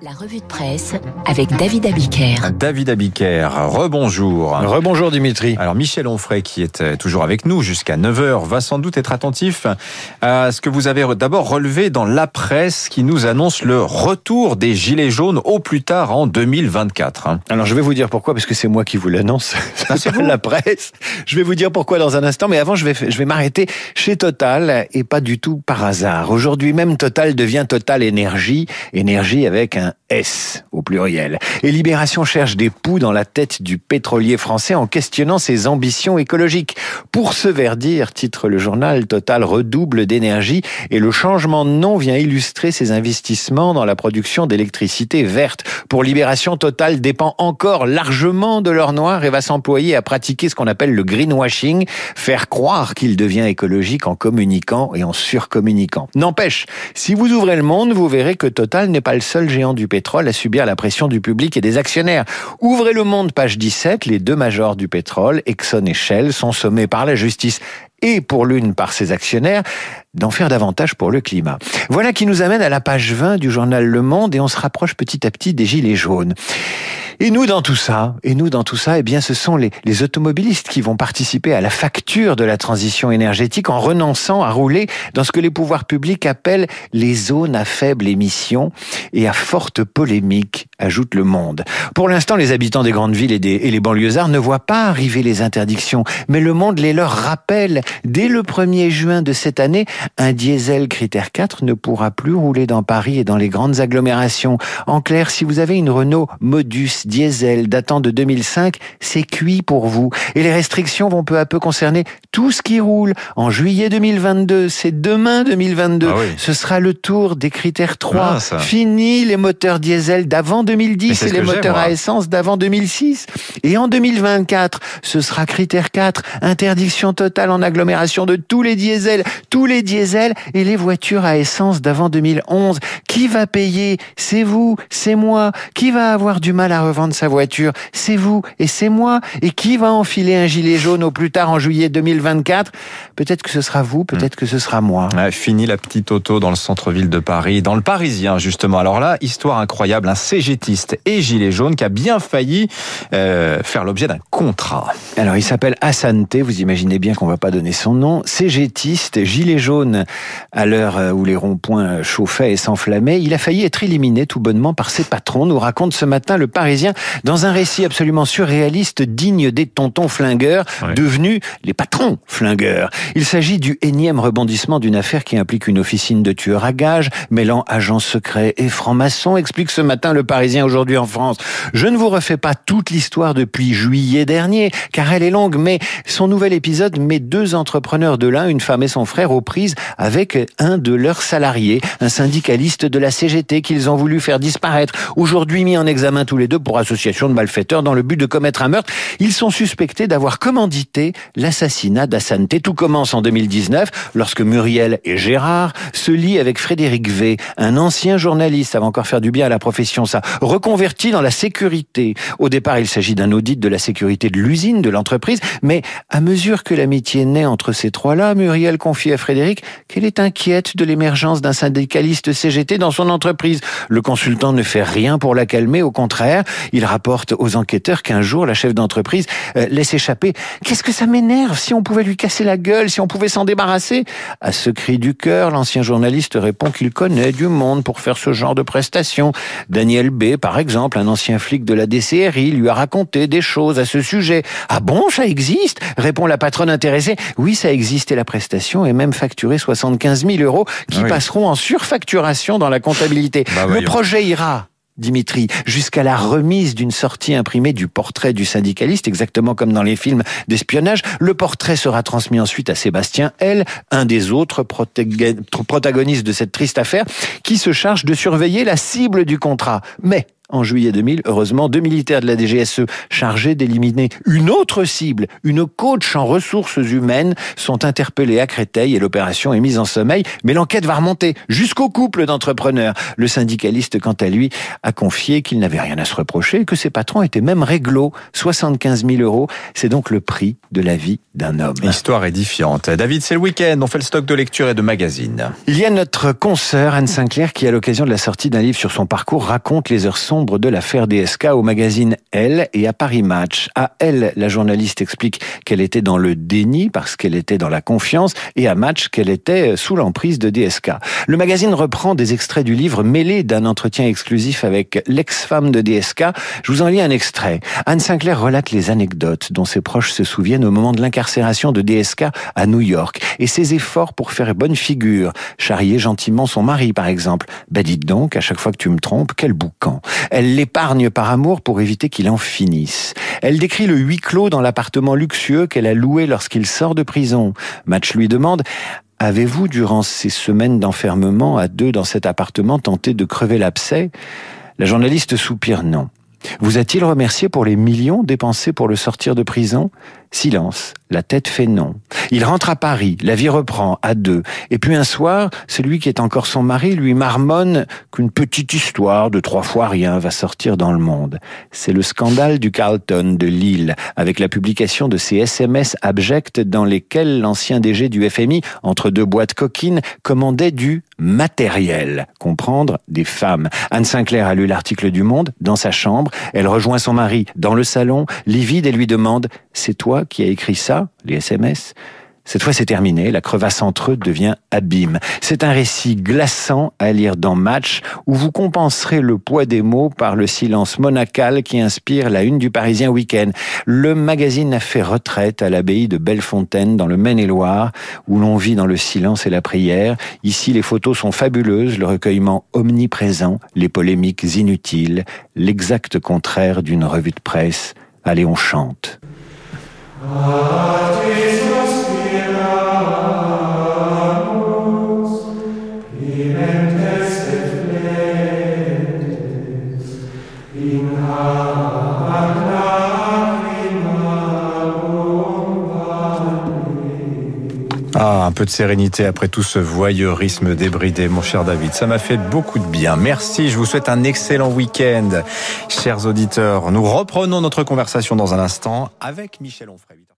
La revue de presse avec David Abiker. David Abiker, rebonjour. Rebonjour Dimitri. Alors Michel Onfray, qui est euh, toujours avec nous jusqu'à 9h, va sans doute être attentif à ce que vous avez d'abord relevé dans la presse qui nous annonce le retour des Gilets jaunes au plus tard en 2024. hein. Alors je vais vous dire pourquoi, parce que c'est moi qui vous l'annonce, Ah, c'est vous la presse. Je vais vous dire pourquoi dans un instant, mais avant je vais, je vais m'arrêter chez Total, et pas du tout par hasard. Aujourd'hui même, Total devient Total Énergie, énergie avec un S au pluriel. Et Libération cherche des poux dans la tête du pétrolier français en questionnant ses ambitions écologiques. Pour se verdir, titre le journal, Total redouble d'énergie et le changement de nom vient illustrer ses investissements dans la production d'électricité verte. Pour Libération, Total dépend encore largement de l'or noir et va s'employer à pratiquer ce qu'on appelle le greenwashing, faire croire qu'il devient écologique en communiquant et en surcommuniquant. N'empêche, si vous ouvrez le monde, vous verrez que Total n'est pas le seul géant du pétrole à subir la pression du public et des actionnaires. Ouvrez le monde, page 17, les deux majors du pétrole, Exxon et Shell, sont sommés par la justice et pour l'une par ses actionnaires, d'en faire davantage pour le climat. Voilà qui nous amène à la page 20 du journal Le Monde et on se rapproche petit à petit des gilets jaunes. Et nous dans tout ça, et nous dans tout ça, eh bien ce sont les, automobilistes qui vont participer à la facture de la transition énergétique en renonçant à rouler dans ce que les pouvoirs publics appellent les zones à faible émission et à forte polémique, ajoute Le Monde. Pour l'instant, les habitants des grandes villes et, des, et les banlieusards ne voient pas arriver les interdictions, mais Le Monde les leur rappelle. Dès le 1er juin de cette année, un diesel critère 4 ne pourra plus rouler dans Paris et dans les grandes agglomérations. En clair, si vous avez une Renault Modus diesel datant de 2005, c'est cuit pour vous. Et les restrictions vont peu à peu concerner tout ce qui roule. En juillet 2022, c'est demain 2022. Ah oui. Ce sera le tour des critères 3. Ah, ça. Fini les moteurs diesel d'avant Mais 2010 c'est et les moteurs à essence d'avant 2006. Et en 2024, ce sera critère 4, interdiction totale en agglomération de tous les diesels, tous les diesels et les voitures à essence d'avant 2011. Qui va payer? C'est vous, c'est moi. Qui va avoir du mal à revendre sa voiture? C'est vous et c'est moi. Et qui va enfiler un gilet jaune au plus tard en juillet 2024 Peut-être que ce sera vous, peut-être que ce sera moi. Ouais, fini la petite auto dans le centre-ville de Paris, dans le Parisien justement. Alors là, histoire incroyable, un cégétiste et gilet jaune qui a bien failli euh, faire l'objet d'un contrat. Alors, il s'appelle Hassante, vous imaginez bien qu'on va pas donner son nom. Cégétiste, gilet jaune, à l'heure euh, où les ronds-points chauffaient et s'enflammaient, il a failli être éliminé tout bonnement par ses patrons, nous raconte ce matin le Parisien, dans un récit absolument surréaliste, digne des tontons flingueurs, devenus les patrons flingueurs. Il s'agit du énième rebondissement d'une affaire qui implique une officine de tueurs à gages, mêlant agents secrets et francs-maçons, explique ce matin le Parisien aujourd'hui en France. Je ne vous refais pas toute l'histoire depuis juillet dernier, car elle est longue, mais son nouvel épisode met deux entrepreneurs de l'un, une femme et son frère, aux prises avec un de leurs salariés, un syndicaliste de la CGT qu'ils ont voulu faire disparaître. Aujourd'hui mis en examen tous les deux pour association de malfaiteurs dans le but de commettre un meurtre, ils sont suspectés d'avoir commandité l'assassinat d'Assante. Tout commence en 2019, lorsque Muriel et Gérard se lient avec Frédéric V, un ancien journaliste, ça va encore faire du bien à la profession ça, reconverti dans la sécurité. Au départ, il s'agit d'un audit de la sécurité de l'usine, de l'entreprise, mais à mesure que l'amitié naît entre ces trois-là, Muriel confie à Frédéric qu'elle est inquiète de l'émergence d'un syndicaliste CGT dans son entreprise. Le consultant ne fait rien pour la calmer, au contraire, il rapporte aux enquêteurs qu'un jour, la chef d'entreprise euh, laisse échapper « Qu'est-ce que ça m'énerve Si on pouvait lui casser la gueule, si on pouvait s'en débarrasser ?» À ce cri du cœur, l'ancien journaliste répond qu'il connaît du monde pour faire ce genre de prestations. Daniel B, par exemple, un ancien flic de la DCRI, lui a raconté des choses à ce sujet. Ah bon, ça existe? répond la patronne intéressée. Oui, ça existe et la prestation est même facturée 75 000 euros qui Ah oui. passeront en surfacturation dans la comptabilité. Bah, Le projet ira. Dimitri, jusqu'à la remise d'une sortie imprimée du portrait du syndicaliste, exactement comme dans les films d'espionnage. Le portrait sera transmis ensuite à Sébastien L, un des autres protagonistes de cette triste affaire, qui se charge de surveiller la cible du contrat. Mais en juillet 2000. Heureusement, deux militaires de la DGSE chargés d'éliminer une autre cible, une coach en ressources humaines, sont interpellés à Créteil et l'opération est mise en sommeil. Mais l'enquête va remonter jusqu'au couple d'entrepreneurs. Le syndicaliste, quant à lui, a confié qu'il n'avait rien à se reprocher, que ses patrons étaient même réglo. 75 000 euros, c'est donc le prix de la vie d'un homme. Histoire édifiante. David, c'est le week-end, on fait le stock de lecture et de magazines. Il y a notre consoeur Anne Sinclair qui, à l'occasion de la sortie d'un livre sur son parcours, raconte les heures sombres de l'affaire DSK au magazine Elle et à Paris Match. À Elle, la journaliste explique qu'elle était dans le déni parce qu'elle était dans la confiance et à Match qu'elle était sous l'emprise de DSK. Le magazine reprend des extraits du livre mêlé d'un entretien exclusif avec l'ex-femme de DSK. Je vous en lis un extrait. Anne Sinclair relate les anecdotes dont ses proches se souviennent au moment de l'incarcération de DSK à New York et ses efforts pour faire bonne figure, charrier gentiment son mari par exemple. Ben dites donc, à chaque fois que tu me trompes, quel boucan. Elle l'épargne par amour pour éviter qu'il en finisse. Elle décrit le huis clos dans l'appartement luxueux qu'elle a loué lorsqu'il sort de prison. Match lui demande Avez-vous, durant ces semaines d'enfermement à deux dans cet appartement, tenté de crever l'abcès? La journaliste soupire non. Vous a-t-il remercié pour les millions dépensés pour le sortir de prison? Silence, la tête fait non. Il rentre à Paris, la vie reprend à deux. Et puis un soir, celui qui est encore son mari lui marmonne qu'une petite histoire de trois fois rien va sortir dans le monde. C'est le scandale du Carlton de Lille, avec la publication de ces SMS abjects dans lesquels l'ancien DG du FMI, entre deux boîtes coquines, commandait du matériel, comprendre des femmes. Anne Sinclair a lu l'article du Monde dans sa chambre, elle rejoint son mari dans le salon, livide et lui demande C'est toi qui as écrit ça, les SMS cette fois, c'est terminé. La crevasse entre eux devient abîme. C'est un récit glaçant à lire dans Match où vous compenserez le poids des mots par le silence monacal qui inspire la une du Parisien Week-end. Le magazine a fait retraite à l'abbaye de Bellefontaine dans le Maine-et-Loire où l'on vit dans le silence et la prière. Ici, les photos sont fabuleuses, le recueillement omniprésent, les polémiques inutiles, l'exact contraire d'une revue de presse. Allez, on chante. Ah, Jesus. Ah, un peu de sérénité après tout ce voyeurisme débridé, mon cher David. Ça m'a fait beaucoup de bien. Merci. Je vous souhaite un excellent week-end, chers auditeurs. Nous reprenons notre conversation dans un instant avec Michel Onfray.